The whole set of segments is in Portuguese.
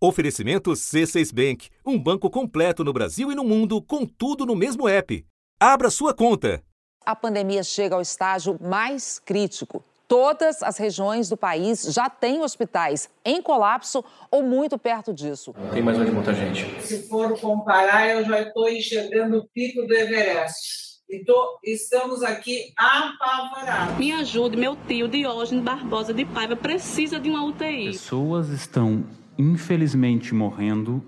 Oferecimento C6 Bank, um banco completo no Brasil e no mundo, com tudo no mesmo app. Abra sua conta. A pandemia chega ao estágio mais crítico. Todas as regiões do país já têm hospitais em colapso ou muito perto disso. Não tem mais onde botar gente. Se for comparar, eu já estou enxergando o pico do Everest. Então, estamos aqui apavorados. Me ajude, meu tio Diógenes Barbosa de Paiva precisa de uma UTI. Pessoas estão infelizmente morrendo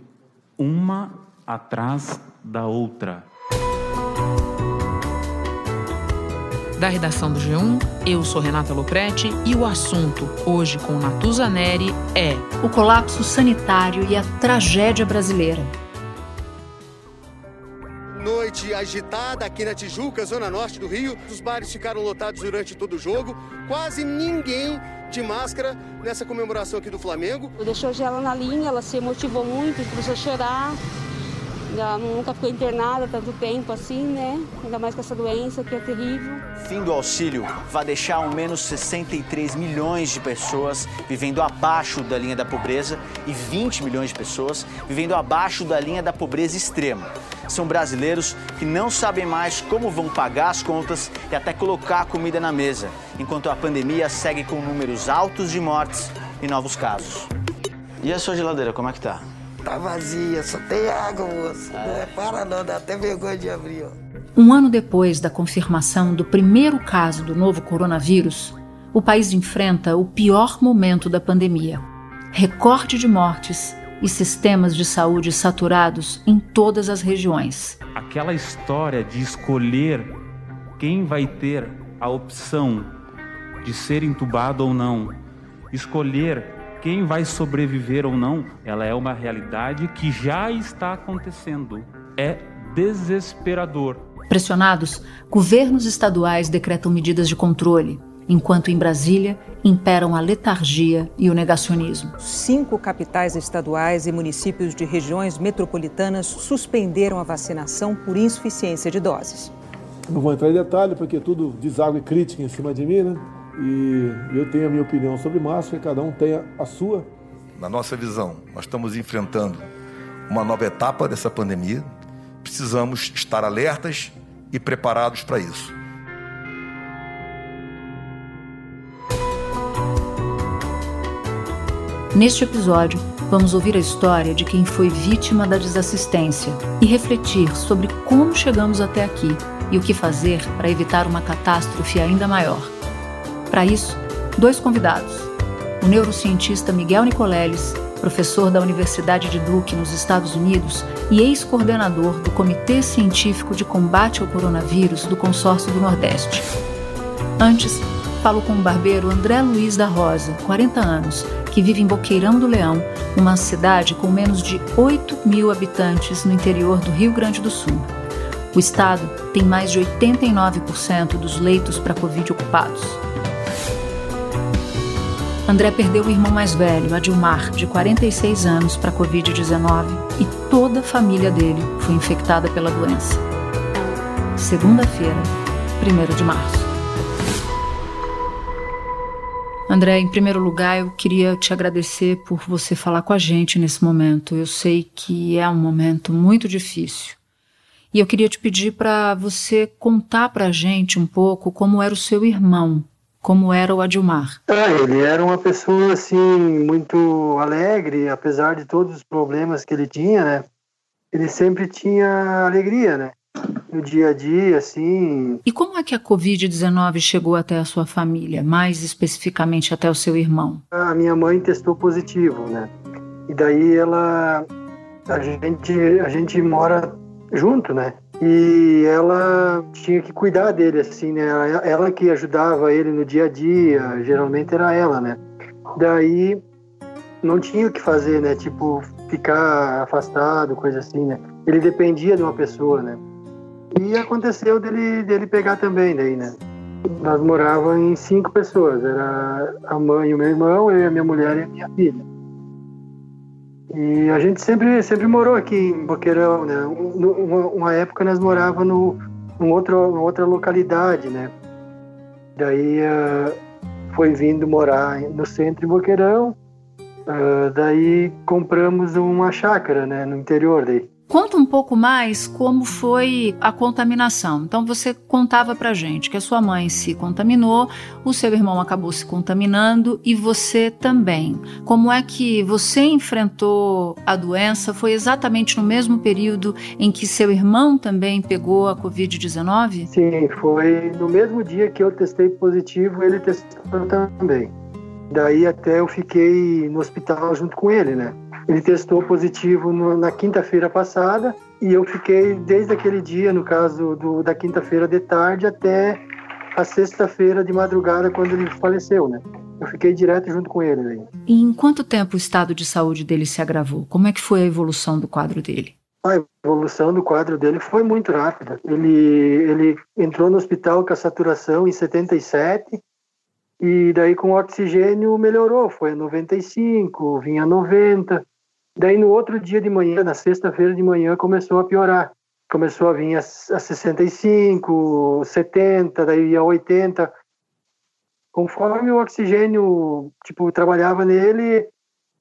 uma atrás da outra. Da redação do G1, eu sou Renata Loprete e o assunto, hoje com Natuza Neri, é o colapso sanitário e a tragédia brasileira. Noite agitada aqui na Tijuca, zona norte do Rio. Os bares ficaram lotados durante todo o jogo. Quase ninguém de máscara nessa comemoração aqui do Flamengo. Eu deixei ela na linha, ela se motivou muito, começou a chorar. Já nunca ficou internada tanto tempo assim, né? Ainda mais com essa doença que é terrível. Fim do auxílio vai deixar ao menos 63 milhões de pessoas vivendo abaixo da linha da pobreza e 20 milhões de pessoas vivendo abaixo da linha da pobreza extrema. São brasileiros que não sabem mais como vão pagar as contas e até colocar comida na mesa, enquanto a pandemia segue com números altos de mortes e novos casos. E a sua geladeira, como é que tá? Tá vazia, só tem água, moço. Não é para não, dá até vergonha de abrir, ó. Um ano depois da confirmação do primeiro caso do novo coronavírus, o país enfrenta o pior momento da pandemia. Recorte de mortes e sistemas de saúde saturados em todas as regiões. Aquela história de escolher quem vai ter a opção de ser entubado ou não, escolher quem vai sobreviver ou não, ela é uma realidade que já está acontecendo. É desesperador. Pressionados, governos estaduais decretam medidas de controle, enquanto em Brasília imperam a letargia e o negacionismo. Cinco capitais estaduais e municípios de regiões metropolitanas suspenderam a vacinação por insuficiência de doses. Não vou entrar em detalhe porque tudo deságua e crítica em cima de mim, né? E eu tenho a minha opinião sobre máscara, cada um tem a sua. Na nossa visão, nós estamos enfrentando uma nova etapa dessa pandemia. Precisamos estar alertas e preparados para isso. Neste episódio, vamos ouvir a história de quem foi vítima da desassistência e refletir sobre como chegamos até aqui e o que fazer para evitar uma catástrofe ainda maior. Para isso, dois convidados: o neurocientista Miguel Nicoleles, professor da Universidade de Duke, nos Estados Unidos, e ex-coordenador do Comitê Científico de Combate ao Coronavírus do Consórcio do Nordeste. Antes, falo com o barbeiro André Luiz da Rosa, 40 anos, que vive em Boqueirão do Leão, uma cidade com menos de 8 mil habitantes no interior do Rio Grande do Sul. O estado tem mais de 89% dos leitos para Covid ocupados. André perdeu o irmão mais velho, Adilmar, de 46 anos, para a Covid-19 e toda a família dele foi infectada pela doença. Segunda-feira, 1 de março. André, em primeiro lugar, eu queria te agradecer por você falar com a gente nesse momento. Eu sei que é um momento muito difícil. E eu queria te pedir para você contar para a gente um pouco como era o seu irmão, como era o Adilmar? Ah, ele era uma pessoa assim muito alegre, apesar de todos os problemas que ele tinha, né? Ele sempre tinha alegria, né? No dia a dia, assim. E como é que a Covid-19 chegou até a sua família, mais especificamente até o seu irmão? A minha mãe testou positivo, né? E daí ela. A gente, a gente mora junto, né? E ela tinha que cuidar dele assim né? Ela que ajudava ele no dia a dia geralmente era ela né? Daí não tinha o que fazer né? Tipo ficar afastado coisa assim né? Ele dependia de uma pessoa né? E aconteceu dele dele pegar também daí né? Nós morávamos em cinco pessoas era a mãe e o meu irmão eu a minha mulher e a minha filha e a gente sempre, sempre morou aqui em Boqueirão, né? Uma, uma época nós morávamos no, num outro, numa outra localidade, né? Daí uh, foi vindo morar no centro de Boqueirão Uh, daí compramos uma chácara, né, no interior daí. Conta um pouco mais como foi a contaminação. Então você contava pra gente que a sua mãe se contaminou, o seu irmão acabou se contaminando e você também. Como é que você enfrentou a doença? Foi exatamente no mesmo período em que seu irmão também pegou a COVID-19? Sim, foi no mesmo dia que eu testei positivo, ele testou também. Daí até eu fiquei no hospital junto com ele, né? Ele testou positivo no, na quinta-feira passada e eu fiquei desde aquele dia, no caso do, da quinta-feira de tarde até a sexta-feira de madrugada, quando ele faleceu, né? Eu fiquei direto junto com ele. Aí. E em quanto tempo o estado de saúde dele se agravou? Como é que foi a evolução do quadro dele? A evolução do quadro dele foi muito rápida. Ele, ele entrou no hospital com a saturação em 77 e daí com oxigênio melhorou, foi a 95, vinha a 90. Daí no outro dia de manhã, na sexta-feira de manhã, começou a piorar. Começou a vir a, a 65, 70, daí a 80. Conforme o oxigênio, tipo, trabalhava nele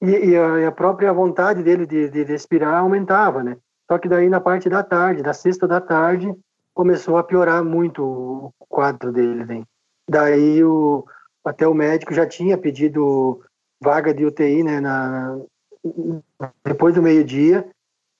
e, e, a, e a, própria vontade dele de, de, respirar aumentava, né? Só que daí na parte da tarde, da sexta da tarde, começou a piorar muito o quadro dele, né? Daí o, até o médico já tinha pedido vaga de UTI, né, na, depois do meio-dia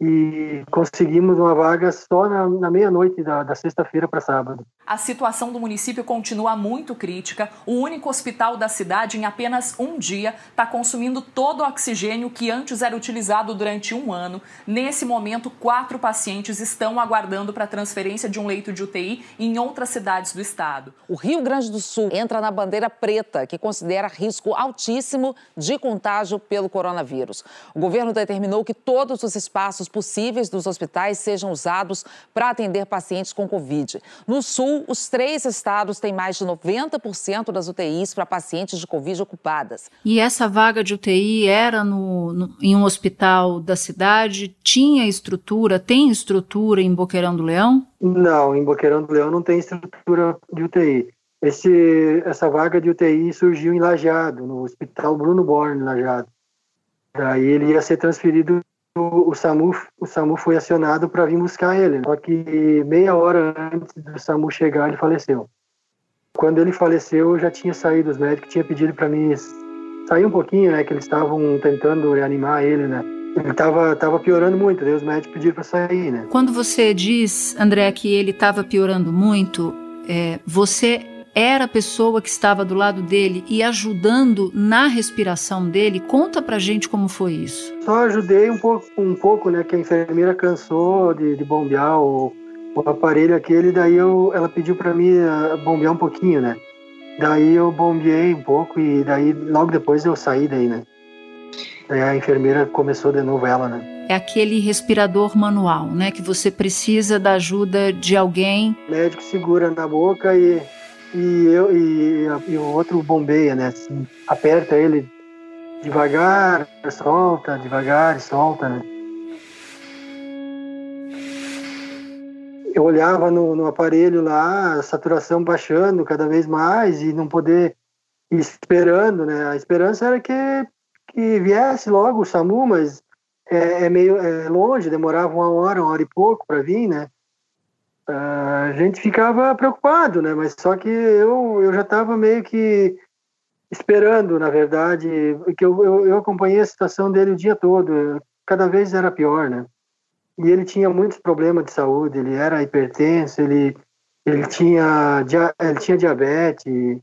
e conseguimos uma vaga só na, na meia-noite da, da sexta-feira para sábado. A situação do município continua muito crítica. O único hospital da cidade, em apenas um dia, está consumindo todo o oxigênio que antes era utilizado durante um ano. Nesse momento, quatro pacientes estão aguardando para transferência de um leito de UTI em outras cidades do estado. O Rio Grande do Sul entra na bandeira preta, que considera risco altíssimo de contágio pelo coronavírus. O governo determinou que todos os espaços possíveis dos hospitais sejam usados para atender pacientes com Covid. No Sul, os três estados têm mais de 90% das UTIs para pacientes de Covid ocupadas. E essa vaga de UTI era no, no, em um hospital da cidade? Tinha estrutura? Tem estrutura em Boqueirão do Leão? Não, em Boqueirão do Leão não tem estrutura de UTI. Esse, essa vaga de UTI surgiu em Lajeado, no Hospital Bruno Borne, Lajeado. Daí ele ia ser transferido o, SAMU, o SAMU foi acionado para vir buscar ele. Só que meia hora antes do SAMU chegar, ele faleceu. Quando ele faleceu, eu já tinha saído, os médicos tinham pedido para mim sair um pouquinho, né? Que eles estavam tentando reanimar ele, né? Ele estava tava piorando muito, daí os médicos pediram para sair, né? Quando você diz, André, que ele estava piorando muito, é, você era a pessoa que estava do lado dele e ajudando na respiração dele? Conta pra gente como foi isso. Só ajudei um pouco, um pouco né? Que a enfermeira cansou de, de bombear o, o aparelho aquele, daí eu, ela pediu para mim uh, bombear um pouquinho, né? Daí eu bombeei um pouco e daí logo depois eu saí daí, né? Daí a enfermeira começou de novo ela, né? É aquele respirador manual, né? Que você precisa da ajuda de alguém. O médico segura na boca e e, eu, e, e o outro bombeia, né? Assim, aperta ele devagar, solta, devagar e solta, né? Eu olhava no, no aparelho lá, a saturação baixando cada vez mais e não poder ir esperando, né? A esperança era que, que viesse logo o SAMU, mas é, é meio é longe, demorava uma hora, uma hora e pouco para vir, né? A gente ficava preocupado, né? Mas só que eu, eu já estava meio que esperando, na verdade, que eu, eu, eu, acompanhei a situação dele o dia todo. Cada vez era pior, né? E ele tinha muitos problemas de saúde. Ele era hipertenso, ele ele tinha ele tinha diabetes, ele,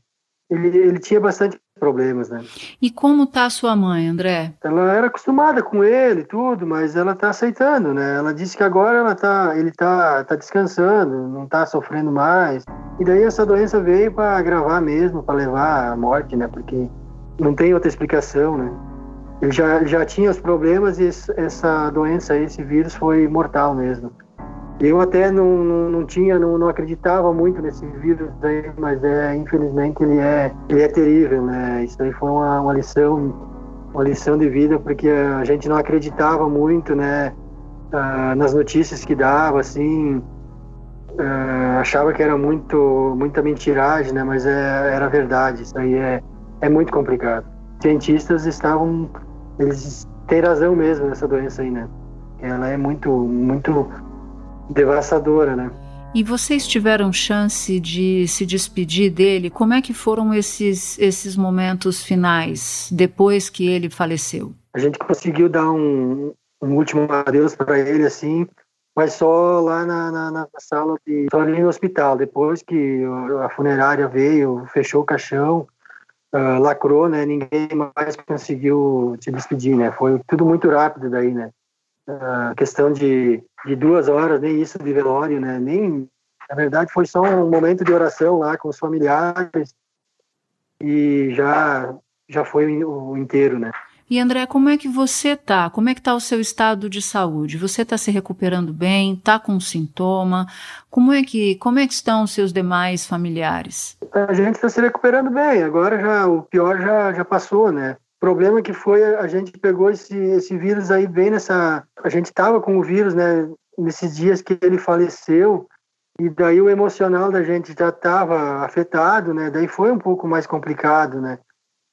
ele tinha bastante problemas, né? E como tá a sua mãe, André? Ela era acostumada com ele, tudo, mas ela tá aceitando, né? Ela disse que agora ela tá, ele tá, tá descansando, não tá sofrendo mais. E daí essa doença veio para agravar mesmo, para levar à morte, né? Porque não tem outra explicação, né? Ele já, já tinha os problemas e essa doença, esse vírus foi mortal mesmo. Eu até não, não, não tinha, não, não, acreditava muito nesse vírus aí, mas é, infelizmente ele é, ele é terrível, né? Isso aí foi uma, uma lição, uma lição de vida, porque a gente não acreditava muito, né? Uh, nas notícias que dava, assim, uh, achava que era muito, muita mentiragem, né? Mas é, era verdade, isso aí é, é muito complicado. Cientistas estavam eles têm razão mesmo nessa doença aí, né? Ela é muito, muito devastadora, né? E vocês tiveram chance de se despedir dele? Como é que foram esses, esses momentos finais, depois que ele faleceu? A gente conseguiu dar um, um último adeus para ele, assim, mas só lá na, na, na, sala de. só ali no hospital. Depois que a funerária veio, fechou o caixão, uh, lacrou, né? Ninguém mais conseguiu se despedir, né? Foi tudo muito rápido daí, né? Uh, questão de de duas horas, nem isso de velório, né? Nem, na verdade, foi só um momento de oração lá com os familiares e já já foi o inteiro, né? E André, como é que você tá? Como é que tá o seu estado de saúde? Você está se recuperando bem? Tá com sintoma? Como é que como é que estão os seus demais familiares? A gente está se recuperando bem. Agora já o pior já já passou, né? Problema que foi a gente pegou esse, esse vírus aí bem nessa. A gente estava com o vírus, né? Nesses dias que ele faleceu, e daí o emocional da gente já estava afetado, né? Daí foi um pouco mais complicado, né?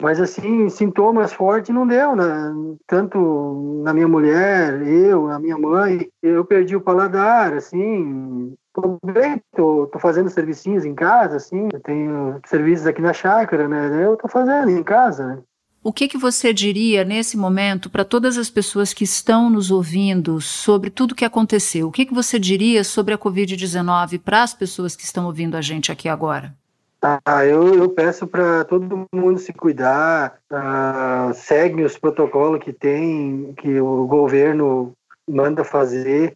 Mas assim, sintomas fortes não deu, né? Tanto na minha mulher, eu, a minha mãe, eu perdi o paladar, assim, tô bem, tô, tô fazendo servicinhos em casa, assim, eu tenho serviços aqui na chácara, né? Eu tô fazendo em casa, né? O que, que você diria nesse momento para todas as pessoas que estão nos ouvindo sobre tudo o que aconteceu? O que, que você diria sobre a Covid-19 para as pessoas que estão ouvindo a gente aqui agora? Ah, eu, eu peço para todo mundo se cuidar, uh, segue os protocolos que tem, que o governo manda fazer.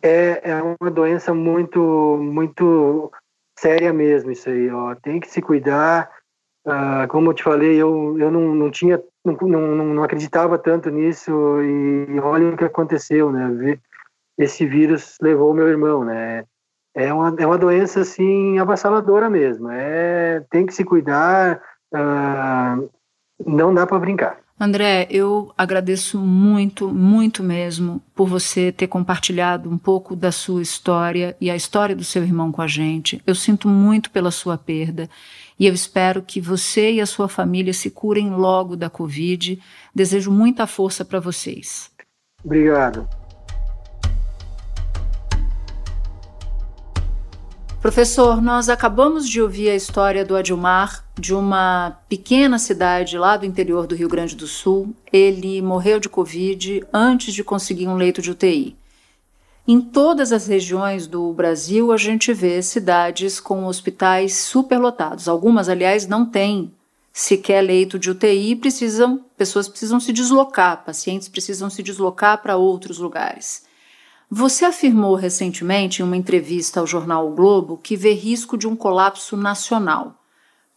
É, é uma doença muito, muito séria mesmo isso aí, ó. Tem que se cuidar, ah, como eu te falei, eu, eu não, não tinha, não, não, não acreditava tanto nisso e olha o que aconteceu, né? Esse vírus levou meu irmão, né? É uma, é uma doença, assim, avassaladora mesmo. É, tem que se cuidar, uh, não dá para brincar. André, eu agradeço muito, muito mesmo por você ter compartilhado um pouco da sua história e a história do seu irmão com a gente. Eu sinto muito pela sua perda e eu espero que você e a sua família se curem logo da Covid. Desejo muita força para vocês. Obrigado. Professor, nós acabamos de ouvir a história do Adilmar, de uma pequena cidade lá do interior do Rio Grande do Sul. Ele morreu de Covid antes de conseguir um leito de UTI. Em todas as regiões do Brasil, a gente vê cidades com hospitais superlotados. Algumas, aliás, não têm sequer leito de UTI precisam, pessoas precisam se deslocar, pacientes precisam se deslocar para outros lugares. Você afirmou recentemente em uma entrevista ao jornal o Globo que vê risco de um colapso nacional.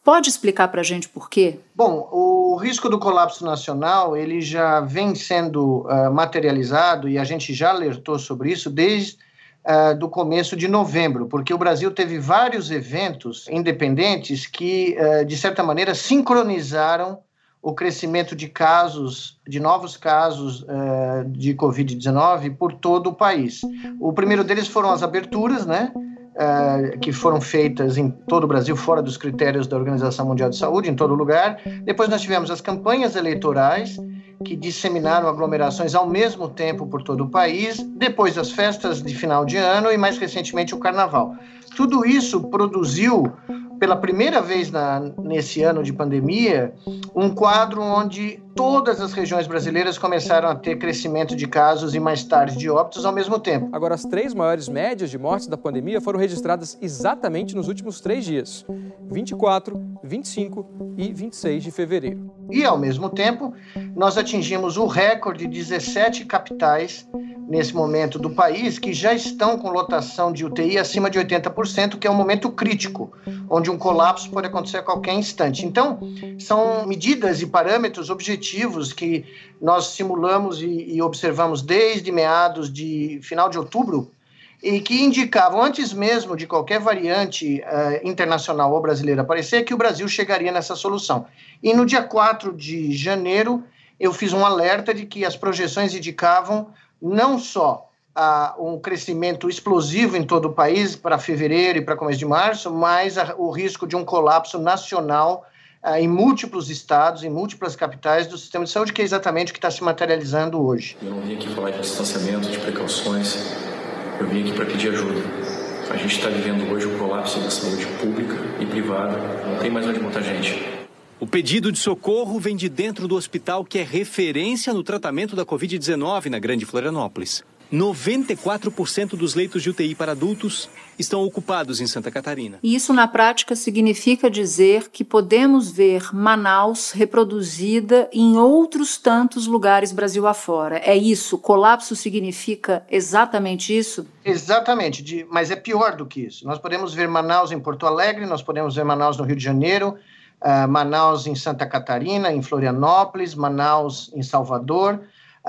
Pode explicar para a gente por quê? Bom, o risco do colapso nacional ele já vem sendo uh, materializado e a gente já alertou sobre isso desde uh, do começo de novembro, porque o Brasil teve vários eventos independentes que, uh, de certa maneira, sincronizaram o crescimento de casos, de novos casos de Covid-19 por todo o país. O primeiro deles foram as aberturas, né? Uh, que foram feitas em todo o Brasil, fora dos critérios da Organização Mundial de Saúde, em todo lugar. Depois nós tivemos as campanhas eleitorais, que disseminaram aglomerações ao mesmo tempo por todo o país, depois as festas de final de ano e mais recentemente o carnaval. Tudo isso produziu pela primeira vez na, nesse ano de pandemia, um quadro onde todas as regiões brasileiras começaram a ter crescimento de casos e mais tarde de óbitos ao mesmo tempo. Agora, as três maiores médias de mortes da pandemia foram registradas exatamente nos últimos três dias: 24, 25 e 26 de fevereiro. E, ao mesmo tempo, nós atingimos o recorde de 17 capitais nesse momento do país que já estão com lotação de UTI acima de 80%, que é um momento crítico, onde um colapso pode acontecer a qualquer instante. Então, são medidas e parâmetros objetivos que nós simulamos e, e observamos desde meados de final de outubro e que indicavam, antes mesmo de qualquer variante uh, internacional ou brasileira aparecer, que o Brasil chegaria nessa solução. E no dia 4 de janeiro, eu fiz um alerta de que as projeções indicavam não só uh, um crescimento explosivo em todo o país para fevereiro e para começo de março, mas a, o risco de um colapso nacional em múltiplos estados, em múltiplas capitais do sistema de saúde, que é exatamente o que está se materializando hoje. Eu não vim aqui falar de distanciamento, de precauções, eu vim aqui para pedir ajuda. A gente está vivendo hoje o colapso da saúde pública e privada, não tem mais onde botar gente. O pedido de socorro vem de dentro do hospital que é referência no tratamento da Covid-19 na Grande Florianópolis. 94% dos leitos de UTI para adultos estão ocupados em Santa Catarina. E isso, na prática, significa dizer que podemos ver Manaus reproduzida em outros tantos lugares Brasil afora. É isso? Colapso significa exatamente isso? Exatamente, de, mas é pior do que isso. Nós podemos ver Manaus em Porto Alegre, nós podemos ver Manaus no Rio de Janeiro, uh, Manaus em Santa Catarina, em Florianópolis, Manaus em Salvador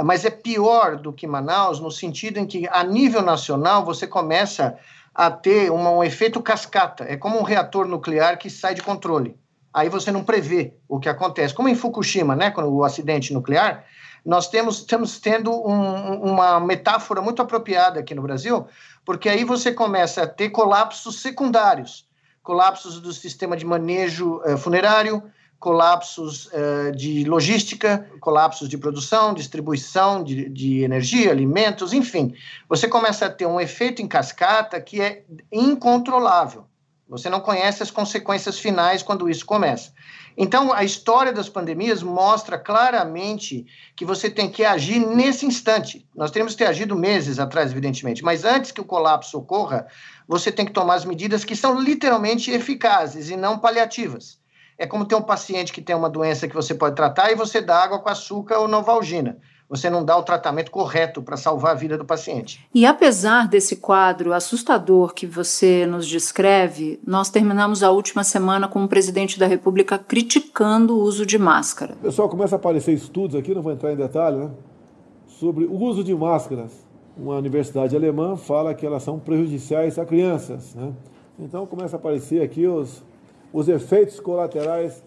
mas é pior do que Manaus no sentido em que, a nível nacional, você começa a ter uma, um efeito cascata. É como um reator nuclear que sai de controle. Aí você não prevê o que acontece. Como em Fukushima, né, quando o acidente nuclear, nós temos, estamos tendo um, uma metáfora muito apropriada aqui no Brasil, porque aí você começa a ter colapsos secundários, colapsos do sistema de manejo eh, funerário, colapsos uh, de logística, colapsos de produção, distribuição de, de, energia, alimentos, enfim. Você começa a ter um efeito em cascata que é incontrolável. Você não conhece as consequências finais quando isso começa. Então, a história das pandemias mostra claramente que você tem que agir nesse instante. Nós temos que ter agido meses atrás, evidentemente, mas antes que o colapso ocorra, você tem que tomar as medidas que são literalmente eficazes e não paliativas é como ter um paciente que tem uma doença que você pode tratar e você dá água com açúcar ou novalgina. Você não dá o tratamento correto para salvar a vida do paciente. E apesar desse quadro assustador que você nos descreve, nós terminamos a última semana com o presidente da República criticando o uso de máscara. Pessoal, começa a aparecer estudos aqui, não vou entrar em detalhe, né? Sobre o uso de máscaras. Uma universidade alemã fala que elas são prejudiciais a crianças, né? Então começa a aparecer aqui os, os efeitos colaterais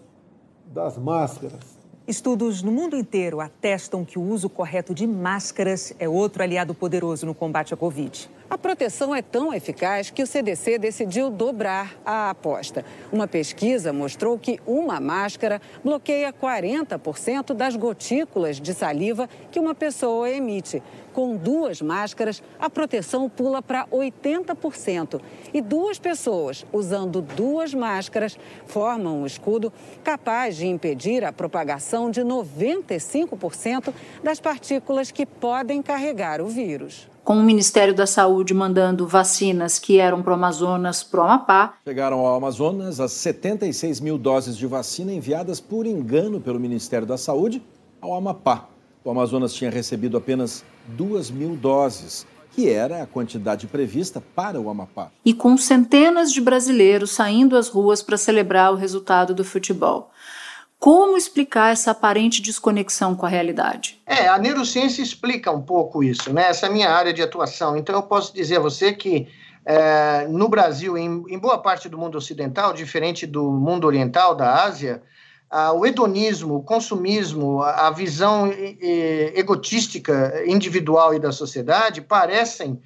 das máscaras. Estudos no mundo inteiro atestam que o uso correto de máscaras é outro aliado poderoso no combate à Covid. A proteção é tão eficaz que o CDC decidiu dobrar a aposta. Uma pesquisa mostrou que uma máscara bloqueia 40% das gotículas de saliva que uma pessoa emite. Com duas máscaras, a proteção pula para 80%. E duas pessoas usando duas máscaras formam um escudo capaz de impedir a propagação de 95% das partículas que podem carregar o vírus com o Ministério da Saúde mandando vacinas que eram para o Amazonas para o Amapá. Chegaram ao Amazonas as 76 mil doses de vacina enviadas por engano pelo Ministério da Saúde ao Amapá. O Amazonas tinha recebido apenas 2 mil doses, que era a quantidade prevista para o Amapá. E com centenas de brasileiros saindo às ruas para celebrar o resultado do futebol. Como explicar essa aparente desconexão com a realidade? É, a neurociência explica um pouco isso, né? Essa é a minha área de atuação. Então, eu posso dizer a você que é, no Brasil, em, em, boa parte do mundo ocidental, diferente do mundo oriental, da Ásia, o hedonismo, o consumismo, a, a visão e, e, egotística individual e da sociedade parecem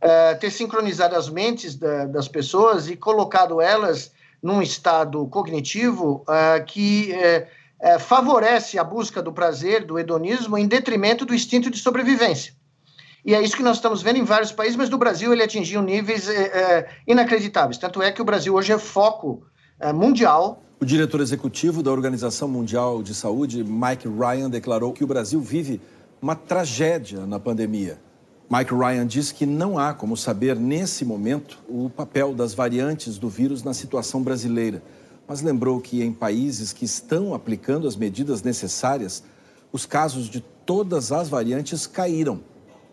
é, ter sincronizado as mentes da, das pessoas e colocado elas num estado cognitivo uh, que uh, favorece a busca do prazer, do hedonismo, em detrimento do instinto de sobrevivência. E é isso que nós estamos vendo em vários países, mas no Brasil ele atingiu níveis inacreditáveis. Tanto é que o Brasil hoje é foco mundial. O diretor executivo da Organização Mundial de Saúde, Mike Ryan, declarou que o Brasil vive uma tragédia na pandemia. Mike Ryan diz que não há como saber nesse momento o papel das variantes do vírus na situação brasileira, mas lembrou que em países que estão aplicando as medidas necessárias, os casos de todas as variantes caíram,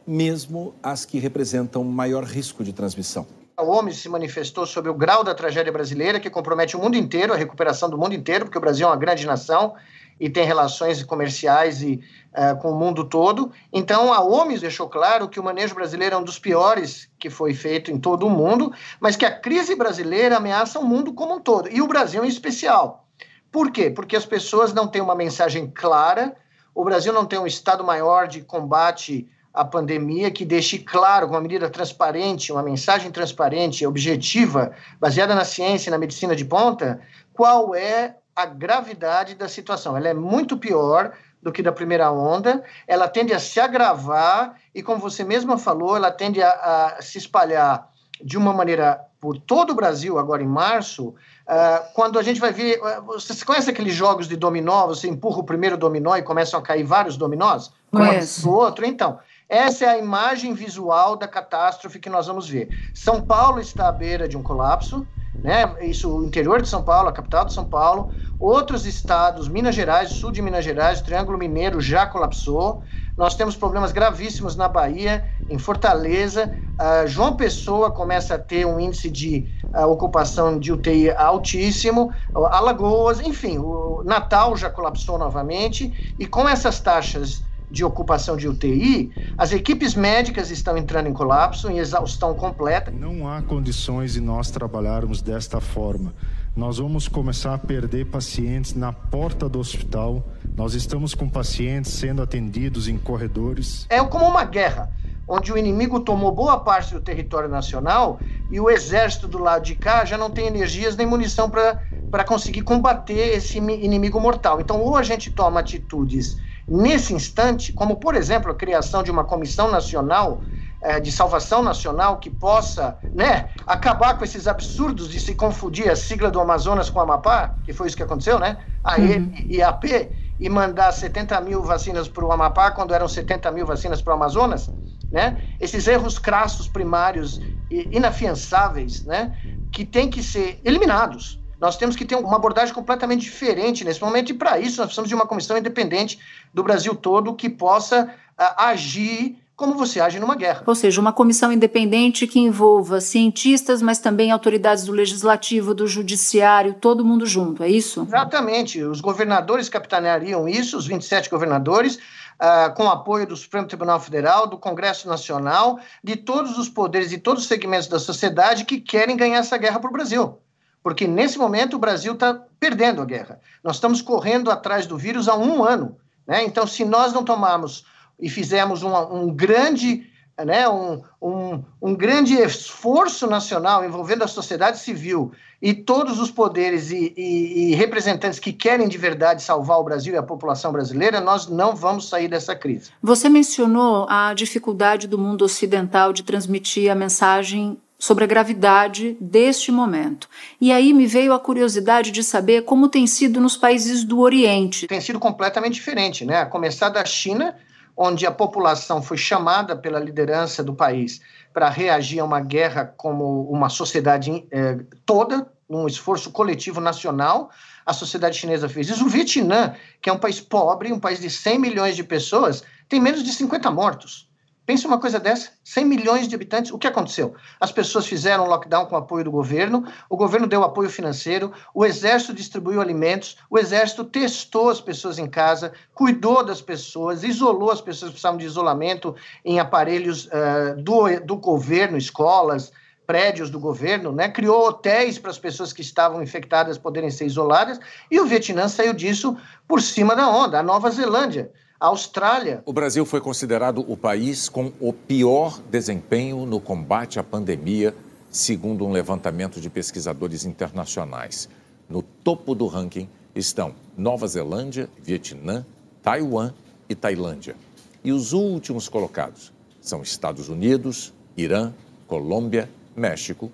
mesmo as que representam maior risco de transmissão. A OMS se manifestou sobre o grau da tragédia brasileira, que compromete o mundo inteiro, a recuperação do mundo inteiro, porque o Brasil é uma grande nação e tem relações comerciais e, uh, com o mundo todo. Então, a OMS deixou claro que o manejo brasileiro é um dos piores que foi feito em todo o mundo, mas que a crise brasileira ameaça o mundo como um todo, e o Brasil em especial. Por quê? Porque as pessoas não têm uma mensagem clara, o Brasil não tem um Estado maior de combate à pandemia que deixe claro, com uma medida transparente, uma mensagem transparente, objetiva, baseada na ciência e na medicina de ponta, qual é a gravidade da situação. Ela é muito pior do que da primeira onda, ela tende a se agravar e, como você mesma falou, ela tende a, a se espalhar de uma maneira por todo o Brasil agora em março, uh, quando a gente vai ver. Uh, vocês conhecem aqueles jogos de dominó? Você empurra o primeiro dominó e começam a cair vários dominós? Conheço. O outro, então. Essa é a imagem visual da catástrofe que nós vamos ver. São Paulo está à beira de um colapso, né? Isso, o interior de São Paulo, a capital de São Paulo. Outros estados, Minas Gerais, sul de Minas Gerais, Triângulo Mineiro já colapsou. Nós temos problemas gravíssimos na Bahia, em Fortaleza. Uh, João Pessoa começa a ter um índice de uh, ocupação de UTI altíssimo. Uh, Alagoas, enfim, o Natal já colapsou novamente. E com essas taxas de ocupação de UTI, as equipes médicas estão entrando em colapso, em exaustão completa. Não há condições de nós trabalharmos desta forma. Nós vamos começar a perder pacientes na porta do hospital. Nós estamos com pacientes sendo atendidos em corredores. É como uma guerra, onde o inimigo tomou boa parte do território nacional e o exército do lado de cá já não tem energias nem munição para conseguir combater esse inimigo mortal. Então, ou a gente toma atitudes nesse instante, como por exemplo a criação de uma comissão nacional é, de salvação nacional que possa né, acabar com esses absurdos de se confundir a sigla do Amazonas com o Amapá, que foi isso que aconteceu, né? A uhum. EAP, e mandar 70 mil vacinas para o Amapá quando eram 70 mil vacinas para o Amazonas, né? Esses erros crassos primários inafiançáveis, né? Que têm que ser eliminados. Nós temos que ter uma abordagem completamente diferente nesse momento, e para isso nós precisamos de uma comissão independente do Brasil todo que possa uh, agir como você age numa guerra. Ou seja, uma comissão independente que envolva cientistas, mas também autoridades do legislativo, do judiciário, todo mundo junto, é isso? Exatamente. Os governadores capitaneariam isso, os 27 governadores, uh, com apoio do Supremo Tribunal Federal, do Congresso Nacional, de todos os poderes, de todos os segmentos da sociedade que querem ganhar essa guerra para o Brasil. Porque nesse momento o Brasil está perdendo a guerra. Nós estamos correndo atrás do vírus há um ano. Né? Então, se nós não tomarmos e fizermos um, um grande né, um, um, um, grande esforço nacional envolvendo a sociedade civil e todos os poderes e, e, e, representantes que querem de verdade salvar o Brasil e a população brasileira, nós não vamos sair dessa crise. Você mencionou a dificuldade do mundo ocidental de transmitir a mensagem sobre a gravidade deste momento. E aí me veio a curiosidade de saber como tem sido nos países do Oriente. Tem sido completamente diferente, né? A começar da China, onde a população foi chamada pela liderança do país para reagir a uma guerra como uma sociedade eh, toda, num esforço coletivo nacional. A sociedade chinesa fez isso. O Vietnã, que é um país pobre, um país de 100 milhões de pessoas, tem menos de 50 mortos. Pensa uma coisa dessa, 100 milhões de habitantes, o que aconteceu? As pessoas fizeram lockdown com apoio do governo, o governo deu apoio financeiro, o exército distribuiu alimentos, o exército testou as pessoas em casa, cuidou das pessoas, isolou as pessoas que precisavam de isolamento em aparelhos uh, do, do governo, escolas, prédios do governo, né? criou hotéis para as pessoas que estavam infectadas poderem ser isoladas, e o Vietnã saiu disso por cima da onda. A Nova Zelândia Austrália. O Brasil foi considerado o país com o pior desempenho no combate à pandemia, segundo um levantamento de pesquisadores internacionais. No topo do ranking estão Nova Zelândia, Vietnã, Taiwan e Tailândia. E os últimos colocados são Estados Unidos, Irã, Colômbia, México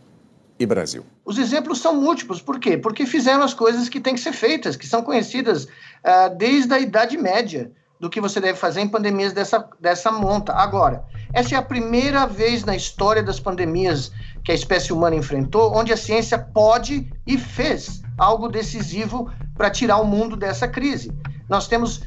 e Brasil. Os exemplos são múltiplos. Por quê? Porque fizeram as coisas que têm que ser feitas, que são conhecidas uh, desde a Idade Média do que você deve fazer em pandemias dessa, dessa monta. Agora, essa é a primeira vez na história das pandemias que a espécie humana enfrentou onde a ciência pode e fez algo decisivo para tirar o mundo dessa crise. Nós temos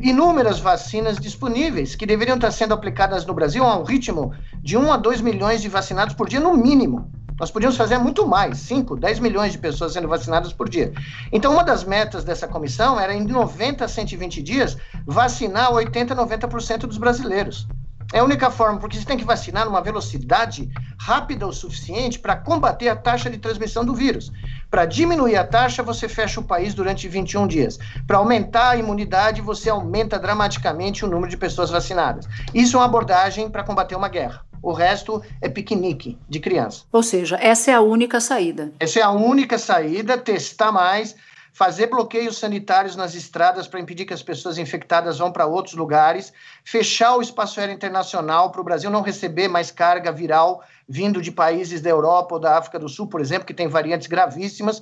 inúmeras vacinas disponíveis que deveriam estar sendo aplicadas no Brasil a um ritmo de 1 a 2 milhões de vacinados por dia, no mínimo. Nós podíamos fazer muito mais, 5, 10 milhões de pessoas sendo vacinadas por dia. Então, uma das metas dessa comissão era, em 90 a 120 dias, vacinar 80 a 90% dos brasileiros. É a única forma, porque você tem que vacinar numa velocidade rápida o suficiente para combater a taxa de transmissão do vírus. Para diminuir a taxa, você fecha o país durante 21 dias. Para aumentar a imunidade, você aumenta dramaticamente o número de pessoas vacinadas. Isso é uma abordagem para combater uma guerra. O resto é piquenique de criança. Ou seja, essa é a única saída. Essa é a única saída, testar mais, fazer bloqueios sanitários nas estradas para impedir que as pessoas infectadas vão para outros lugares, fechar o espaço aéreo internacional para o Brasil não receber mais carga viral vindo de países da Europa ou da África do Sul, por exemplo, que tem variantes gravíssimas,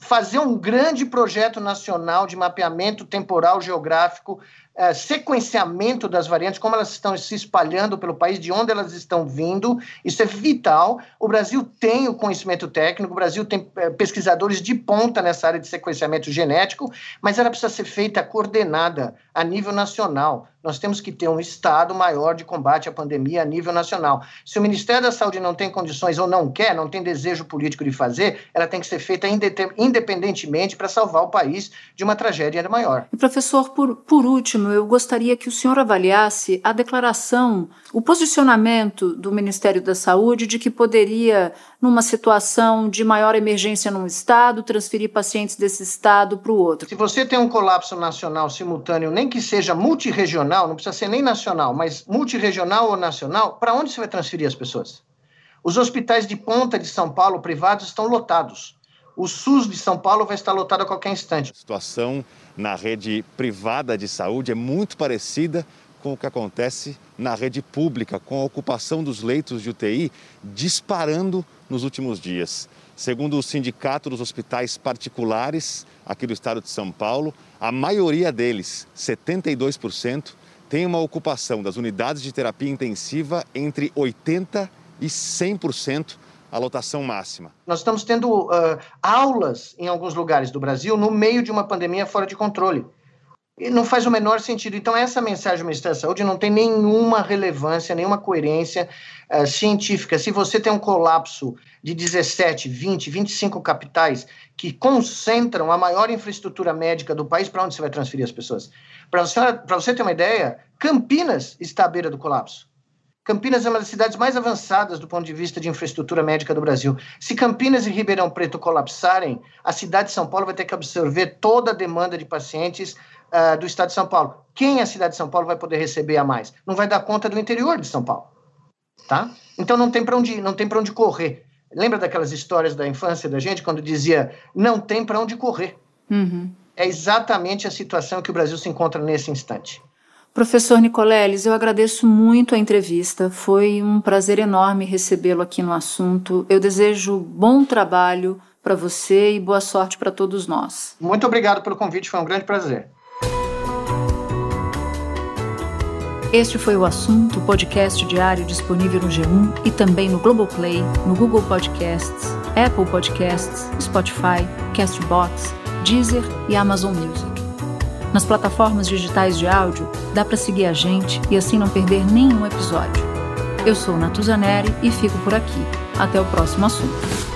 fazer um grande projeto nacional de mapeamento temporal geográfico é, sequenciamento das variantes, como elas estão se espalhando pelo país, de onde elas estão vindo. Isso é vital. O Brasil tem o conhecimento técnico, o Brasil tem é, pesquisadores de ponta nessa área de sequenciamento genético, mas ela precisa ser feita coordenada a nível nacional. Nós temos que ter um Estado maior de combate à pandemia a nível nacional. Se o Ministério da Saúde não tem condições ou não quer, não tem desejo político de fazer, ela tem que ser feita independentemente para salvar o país de uma tragédia maior. E professor, por, por último, eu gostaria que o senhor avaliasse a declaração, o posicionamento do Ministério da Saúde de que poderia, numa situação de maior emergência num estado, transferir pacientes desse estado para o outro. Se você tem um colapso nacional simultâneo, nem que seja multirregional, regional, não precisa ser nem nacional, mas multirregional ou nacional, para onde você vai transferir as pessoas? Os hospitais de ponta de São Paulo privados estão lotados. O SUS de São Paulo vai estar lotado a qualquer instante. A situação na rede privada de saúde é muito parecida com o que acontece na rede pública, com a ocupação dos leitos de UTI disparando nos últimos dias. Segundo o Sindicato dos Hospitais Particulares aqui do estado de São Paulo, a maioria deles, 72%, tem uma ocupação das unidades de terapia intensiva entre 80% e 100% a lotação máxima. Nós estamos tendo uh, aulas em alguns lugares do Brasil no meio de uma pandemia fora de controle. Não faz o menor sentido. Então, essa mensagem do Ministério da Saúde não tem nenhuma relevância, nenhuma coerência uh, científica. Se você tem um colapso de 17, 20, 25 capitais que concentram a maior infraestrutura médica do país, para onde você vai transferir as pessoas? Para você ter uma ideia, Campinas está à beira do colapso. Campinas é uma das cidades mais avançadas do ponto de vista de infraestrutura médica do Brasil. Se Campinas e Ribeirão Preto colapsarem, a cidade de São Paulo vai ter que absorver toda a demanda de pacientes uh, do estado de São Paulo. Quem a cidade de São Paulo vai poder receber a mais? Não vai dar conta do interior de São Paulo, tá? Então não tem para onde, não tem para onde correr. Lembra daquelas histórias da infância da gente quando dizia não tem para onde correr? Uhum é exatamente a situação que o Brasil se encontra nesse instante. Professor Nicoleles, eu agradeço muito a entrevista. Foi um prazer enorme recebê-lo aqui no assunto. Eu desejo bom trabalho para você e boa sorte para todos nós. Muito obrigado pelo convite, foi um grande prazer. Este foi o assunto, podcast diário disponível no G1 e também no Globoplay, no Google Podcasts, Apple Podcasts, Spotify, Castbox Deezer e Amazon Music. Nas plataformas digitais de áudio, dá para seguir a gente e assim não perder nenhum episódio. Eu sou Natuza Neri e fico por aqui. Até o próximo assunto.